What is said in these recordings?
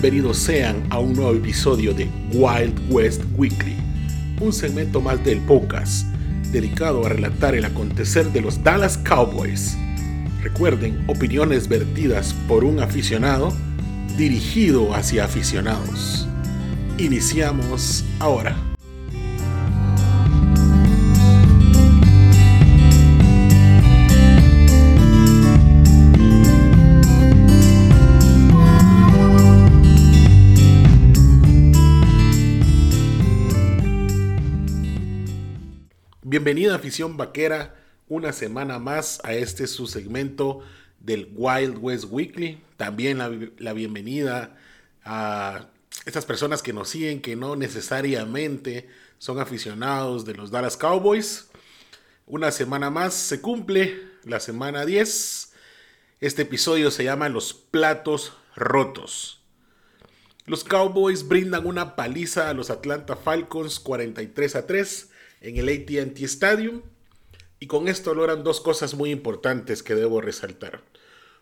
Bienvenidos sean a un nuevo episodio de Wild West Weekly, un segmento más del podcast dedicado a relatar el acontecer de los Dallas Cowboys. Recuerden, opiniones vertidas por un aficionado dirigido hacia aficionados. Iniciamos ahora. Bienvenida afición vaquera, una semana más a este su segmento del Wild West Weekly. También la, la, bienvenida a estas personas que nos siguen, que no necesariamente son aficionados de los Dallas Cowboys. Una semana más se cumple, la semana 10. Este episodio se llama Los Platos Rotos. Los Cowboys brindan una paliza a los Atlanta Falcons 43 a 3 en el ATT Stadium. Y con esto logran dos cosas muy importantes que debo resaltar.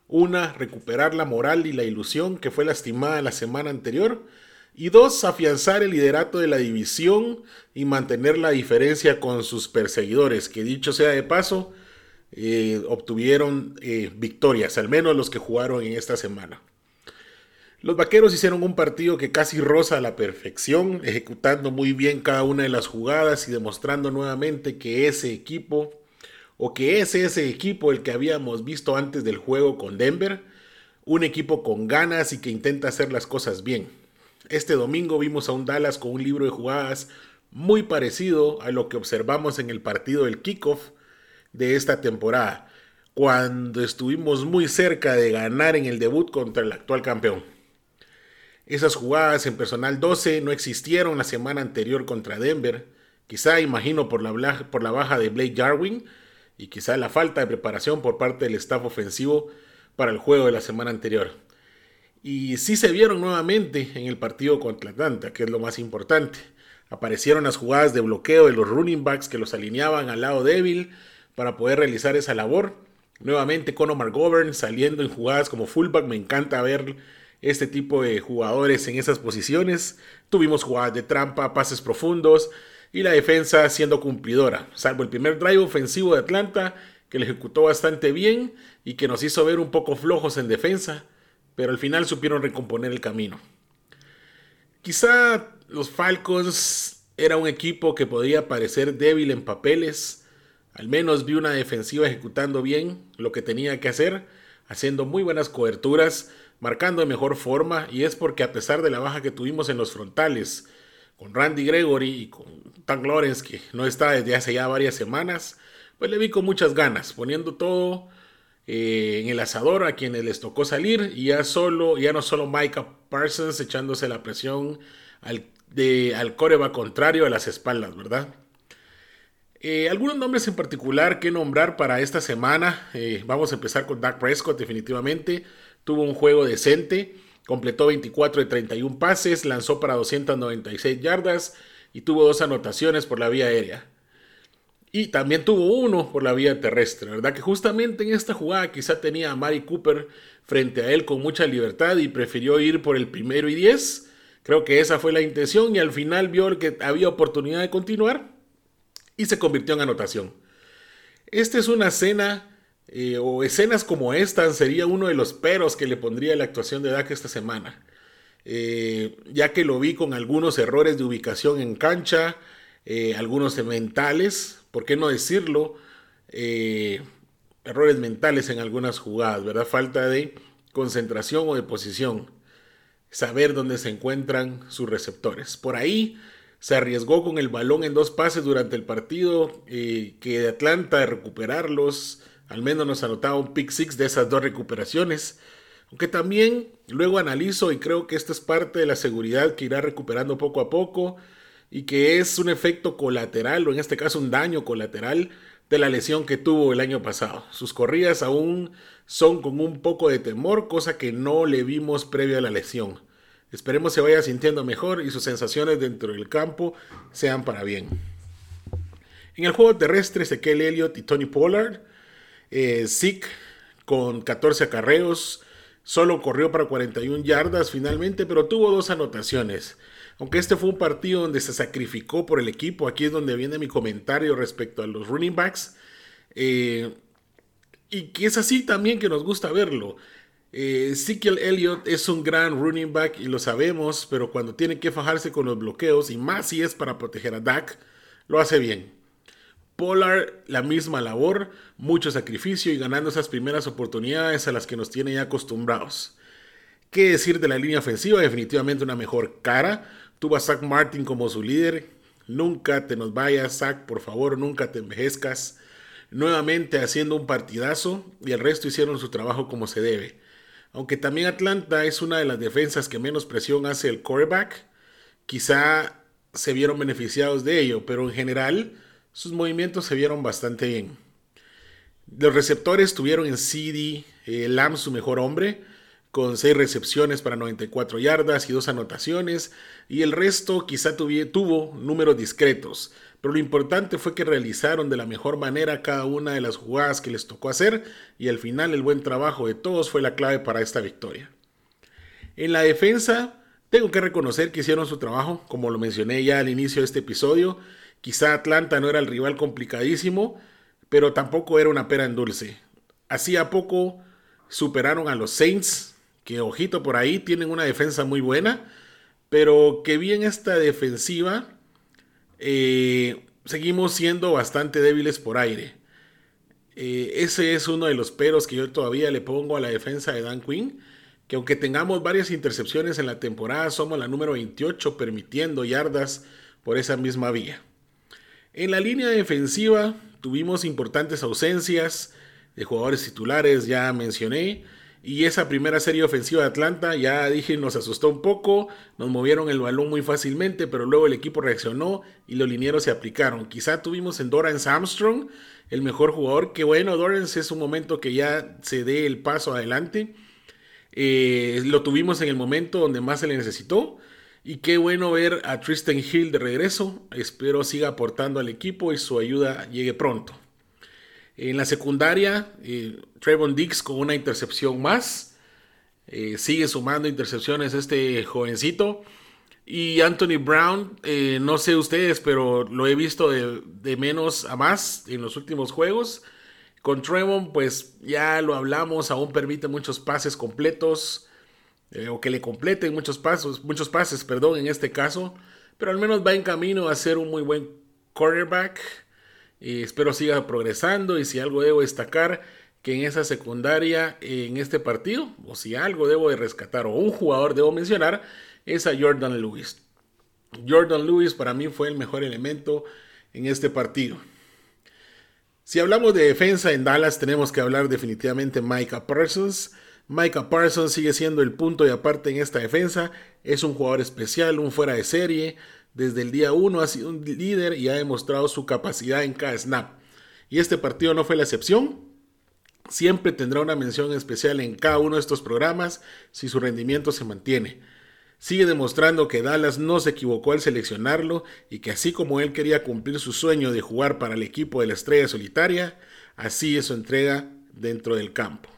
Una, recuperar la moral y la ilusión que fue lastimada la semana anterior. Y dos, afianzar el liderato de la división y mantener la diferencia con sus perseguidores, que dicho sea de paso, eh, obtuvieron eh, victorias, al menos los que jugaron en esta semana. Los vaqueros hicieron un partido que casi roza a la perfección, ejecutando muy bien cada una de las jugadas y demostrando nuevamente que ese equipo, o que es ese equipo el que habíamos visto antes del juego con Denver, un equipo con ganas y que intenta hacer las cosas bien. Este domingo vimos a un Dallas con un libro de jugadas muy parecido a lo que observamos en el partido del kickoff de esta temporada, cuando estuvimos muy cerca de ganar en el debut contra el actual campeón. Esas jugadas en personal 12 no existieron la semana anterior contra Denver, quizá imagino por la, baja de Blake Jarwin y quizá la falta de preparación por parte del staff ofensivo para el juego de la semana anterior. Y sí se vieron nuevamente en el partido contra Atlanta, que es lo más importante. Aparecieron las jugadas de bloqueo de los running backs que los alineaban al lado débil para poder realizar esa labor. Nuevamente Conor McGovern saliendo en jugadas como fullback, me encanta ver este tipo de jugadores en esas posiciones. Tuvimos jugadas de trampa, pases profundos y la defensa siendo cumplidora, salvo el primer drive ofensivo de Atlanta que le ejecutó bastante bien y que nos hizo ver un poco flojos en defensa, pero al final supieron recomponer el camino. Quizá los Falcons era un equipo que podía parecer débil en papeles, al menos vi una defensiva ejecutando bien lo que tenía que hacer, haciendo muy buenas coberturas, marcando de mejor forma y es porque a pesar de la baja que tuvimos en los frontales con Randy Gregory y con Tank Lawrence que no está desde hace ya varias semanas, pues le vi con muchas ganas, poniendo todo eh, en el asador a quienes les tocó salir y ya solo, ya no solo Micah Parsons echándose la presión al, de, al coreba contrario a las espaldas, ¿verdad? Eh, algunos nombres en particular que nombrar para esta semana. Eh, vamos a empezar con Dak Prescott, definitivamente tuvo un juego decente, completó 24 de 31 pases, lanzó para 296 yardas y tuvo dos anotaciones por la vía aérea. Y también tuvo uno por la vía terrestre, ¿verdad? Que justamente en esta jugada quizá tenía a Mari Cooper frente a él con mucha libertad y prefirió ir por el primero y 10. Creo que esa fue la intención y al final vio que había oportunidad de continuar y se convirtió en anotación. Esta es una escena eh, o escenas como esta sería uno de los peros que le pondría la actuación de Dak esta semana. Eh, ya que lo vi con algunos errores de ubicación en cancha, eh, algunos mentales, ¿por qué no decirlo? errores mentales en algunas jugadas, ¿verdad? Falta de concentración o de posición. Saber dónde se encuentran sus receptores. Por ahí se arriesgó con el balón en dos pases durante el partido, que de Atlanta de recuperarlos al menos nos anotaba un pick six de esas dos recuperaciones. Aunque también luego analizo y creo que esto es parte de la seguridad que irá recuperando poco a poco y que es un efecto colateral o en este caso un daño colateral de la lesión que tuvo el año pasado. Sus corridas aún son con un poco de temor, cosa que no le vimos previo a la lesión. Esperemos se vaya sintiendo mejor y sus sensaciones dentro del campo sean para bien. En el juego terrestre, Ezequiel Elliott y Tony Pollard eh, con 14 acarreos, Solo corrió para 41 yardas finalmente, pero tuvo dos anotaciones. Aunque este fue un partido donde se sacrificó por el equipo, aquí es donde viene mi comentario respecto a los running backs. Eh, y que es así también que nos gusta verlo. Eh, Elliott es un gran running back y lo sabemos, pero cuando tiene que fajarse con los bloqueos, y más si es para proteger a Dak, lo hace bien. Pollard, la misma labor, mucho sacrificio y ganando esas primeras oportunidades a las que nos tiene ya acostumbrados. ¿Qué decir de la línea ofensiva? Definitivamente una mejor cara. Tuvo a Zach Martin como su líder. Nunca te nos vayas, Zach, por favor, nunca te envejezcas. Nuevamente haciendo un partidazo y el resto hicieron su trabajo como se debe. Aunque también Atlanta es una de las defensas que menos presión hace el quarterback, quizá se vieron beneficiados de ello, pero en general sus movimientos se vieron bastante bien. Los receptores tuvieron en CD eh, Lam su mejor hombre, con 6 recepciones para 94 yardas y 2 anotaciones, y el resto quizá tuvo números discretos, pero lo importante fue que realizaron de la mejor manera cada una de las jugadas que les tocó hacer, y al final el buen trabajo de todos fue la clave para esta victoria. En la defensa, tengo que reconocer que hicieron su trabajo, como lo mencioné ya al inicio de este episodio, Quizá Atlanta no era el rival complicadísimo, pero tampoco era una pera en dulce. Hacía poco superaron a los Saints, que ojito por ahí, tienen una defensa muy buena, pero que bien esta defensiva, eh, seguimos siendo bastante débiles por aire. Eh, ese es uno de los peros que yo todavía le pongo a la defensa de Dan Quinn, que aunque tengamos varias intercepciones en la temporada, somos la número 28 permitiendo yardas por esa misma vía. En la línea defensiva tuvimos importantes ausencias de jugadores titulares, ya mencioné. Y esa primera serie ofensiva de Atlanta, ya dije, nos asustó un poco, nos movieron el balón muy fácilmente, pero luego el equipo reaccionó y los linieros se aplicaron. Quizá tuvimos en Dorance Armstrong el mejor jugador, que bueno, Dorance es un momento que ya se dé el paso adelante. Eh, lo tuvimos en el momento donde más se le necesitó. Y qué bueno ver a Tristan Hill de regreso. Espero siga aportando al equipo y su ayuda llegue pronto. En la secundaria, eh, Trevon Dix con una intercepción más. Eh, sigue sumando intercepciones este jovencito. Y Anthony Brown, eh, no sé ustedes, pero lo he visto de, de, menos a más en los últimos juegos. Con Trevon, pues ya lo hablamos, aún permite muchos pases completos. Eh, o que le completen muchos pasos, muchos pases, perdón, en este caso, pero al menos va en camino a ser un muy buen quarterback. Espero siga progresando y si algo debo destacar que en esa secundaria en este partido, o si algo debo de rescatar o un jugador debo mencionar, es a Jordan Lewis. Jordan Lewis para mí fue el mejor elemento en este partido. Si hablamos de defensa en Dallas, tenemos que hablar definitivamente de Micah Parsons. Micah Parsons sigue siendo el punto y aparte en esta defensa. Es un jugador especial, un fuera de serie. Desde el día 1 ha sido un líder y ha demostrado su capacidad en cada snap. Y este partido no fue la excepción. Siempre tendrá una mención especial en cada uno de estos programas si su rendimiento se mantiene. Sigue demostrando que Dallas no se equivocó al seleccionarlo y que así como él quería cumplir su sueño de jugar para el equipo de la estrella solitaria, así es su entrega dentro del campo.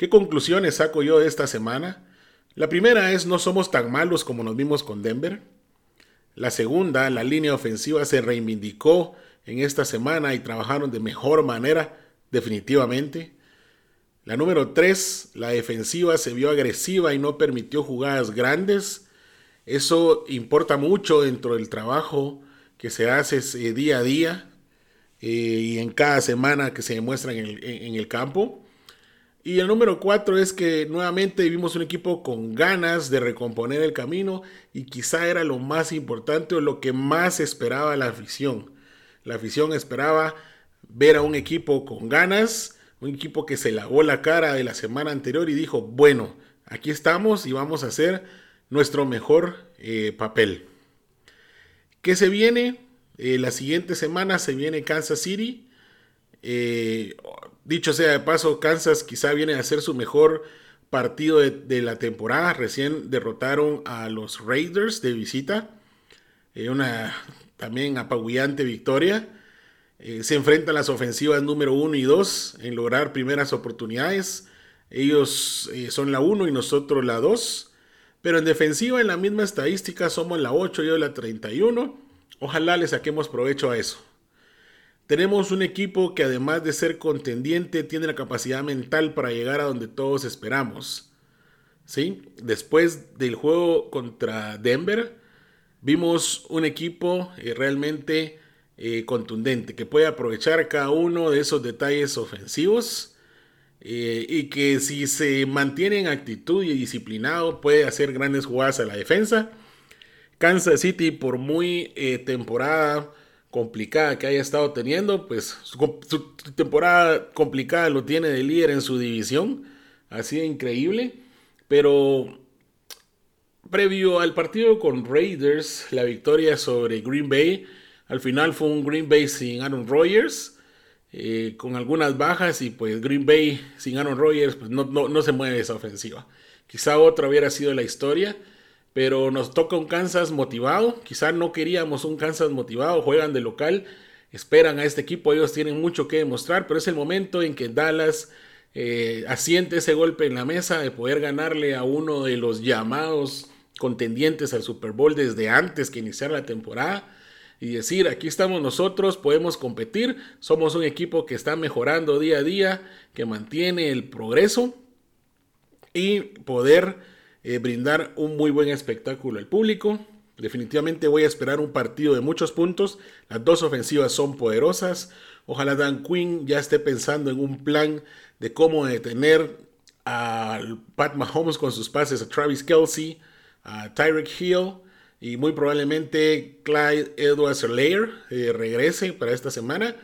¿Qué conclusiones saco yo de esta semana? La primera es no somos tan malos como nos vimos con Denver. La segunda, la línea ofensiva se reivindicó en esta semana y trabajaron de mejor manera, definitivamente. La número tres, la defensiva se vio agresiva y no permitió jugadas grandes. Eso importa mucho dentro del trabajo que se hace día a día eh, y en cada semana que se demuestra en el campo. Y el número cuatro es que nuevamente vimos un equipo con ganas de recomponer el camino y quizá era lo más importante o lo que más esperaba la afición. La afición esperaba ver a un equipo con ganas, un equipo que se lavó la cara de la semana anterior y dijo, bueno, aquí estamos y vamos a hacer nuestro mejor eh, papel. ¿Qué se viene? Eh, la siguiente semana se viene Kansas City. Eh, Dicho sea de paso, Kansas quizá viene a ser su mejor partido de, la temporada. Recién derrotaron a los Raiders de visita. Eh, una también apabullante victoria. Eh, se enfrentan las ofensivas número 1 y 2 en lograr primeras oportunidades. Ellos eh, son la 1 y nosotros la 2. Pero en defensiva, en la misma estadística, somos la 8 y yo la 31. Ojalá le saquemos provecho a eso. Tenemos un equipo que además de ser contendiente, tiene la capacidad mental para llegar a donde todos esperamos. ¿Sí? Después del juego contra Denver, vimos un equipo eh, realmente eh, contundente, que puede aprovechar cada uno de esos detalles ofensivos eh, y que si se mantiene en actitud y disciplinado puede hacer grandes jugadas a la defensa. Kansas City, por muy temporada complicada que haya estado teniendo, pues su, temporada complicada lo tiene de líder en su división, ha sido increíble, pero previo al partido con Raiders, la victoria sobre Green Bay, al final fue un Green Bay sin Aaron Rodgers, eh, con algunas bajas y pues Green Bay sin Aaron Rodgers pues no, no, no se mueve esa ofensiva. Quizá otra hubiera sido la historia, pero nos toca un Kansas motivado. Quizá no queríamos un Kansas motivado, juegan de local, esperan a este equipo, ellos tienen mucho que demostrar, pero es el momento en que Dallas eh, asiente ese golpe en la mesa de poder ganarle a uno de los llamados contendientes al Super Bowl desde antes que iniciara la temporada y decir, aquí estamos nosotros, podemos competir, somos un equipo que está mejorando día a día, que mantiene el progreso y poder eh, brindar un muy buen espectáculo al público. Definitivamente voy a esperar un partido de muchos puntos. Las dos ofensivas son poderosas. Ojalá Dan Quinn ya esté pensando en un plan de cómo detener a Pat Mahomes con sus pases a Travis Kelsey, a Tyreek Hill y muy probablemente Clyde Edwards Lair eh, regrese para esta semana.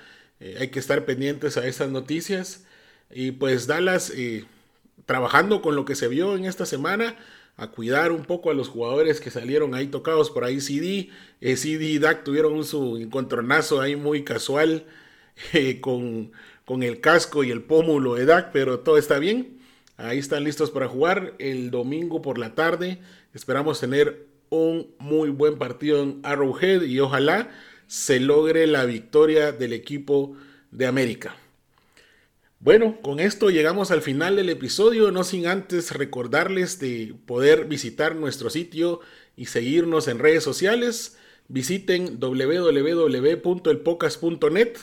Eh, hay que estar pendientes a estas noticias. Y pues Dallas trabajando con lo que se vio en esta semana, a cuidar un poco a los jugadores que salieron ahí tocados por ahí CD. Eh, CD y Dak tuvieron su encontronazo ahí muy casual eh, con, con, el casco y el pómulo de Dak, pero todo está bien. Ahí están listos para jugar el domingo por la tarde. Esperamos tener un muy buen partido en Arrowhead y ojalá se logre la victoria del equipo de América. Bueno, con esto llegamos al final del episodio, no sin antes recordarles de poder visitar nuestro sitio y seguirnos en redes sociales. Visiten www.elpocas.net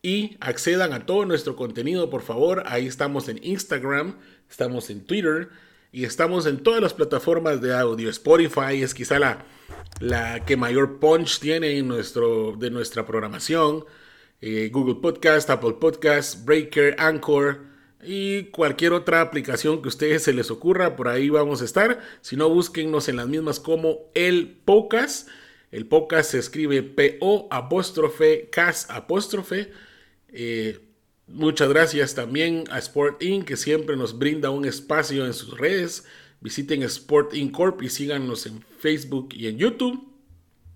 y accedan a todo nuestro contenido, por favor. Ahí estamos en Instagram, estamos en Twitter y estamos en todas las plataformas de audio. Spotify es quizá la, la que mayor punch tiene en nuestro, de nuestra programación. Eh, Google Podcast, Apple Podcast, Breaker, Anchor y cualquier otra aplicación que a ustedes se les ocurra, por ahí vamos a estar. Si no, búsquennos en las mismas como el Podcast. El Podcast se escribe P-O apóstrofe CAS apóstrofe. Eh, muchas gracias también a Sport Inc. que siempre nos brinda un espacio en sus redes. Visiten Sport Inc. Corp y síganos en Facebook y en YouTube.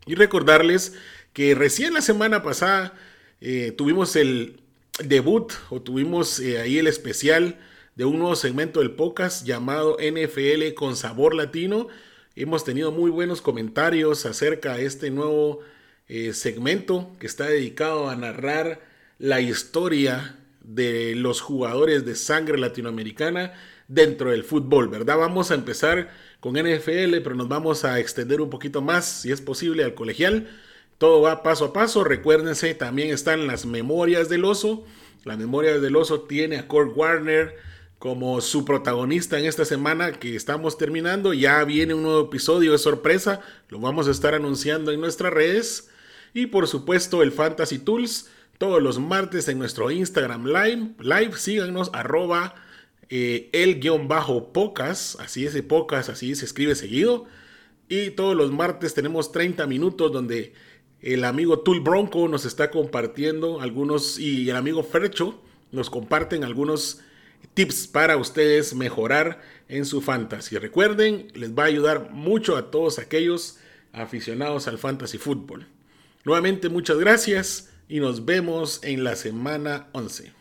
Y recordarles que recién la semana pasada eh, tuvimos el debut o tuvimos eh, ahí el especial de un nuevo segmento del podcast llamado NFL con sabor latino. Hemos tenido muy buenos comentarios acerca de este nuevo eh, segmento que está dedicado a narrar la historia de los jugadores de sangre latinoamericana dentro del fútbol, ¿verdad? Vamos a empezar con NFL, pero nos vamos a extender un poquito más, si es posible, al colegial. Todo va paso a paso. Recuérdense, también están las memorias del oso. La memoria del oso tiene a Kurt Warner como su protagonista en esta semana que estamos terminando. Ya viene un nuevo episodio de sorpresa. Lo vamos a estar anunciando en nuestras redes. Y por supuesto el Fantasy Tools. Todos los martes en nuestro Instagram Live. Live síganos arroba eh, el guion bajo pocas. Así es, pocas, así se escribe seguido. Y todos los martes tenemos 30 minutos donde el amigo Tul Bronco nos está compartiendo algunos y el amigo Fercho nos comparten algunos tips para ustedes mejorar en su fantasy. Recuerden, les va a ayudar mucho a todos aquellos aficionados al fantasy fútbol. Nuevamente muchas gracias y nos vemos en la semana 11.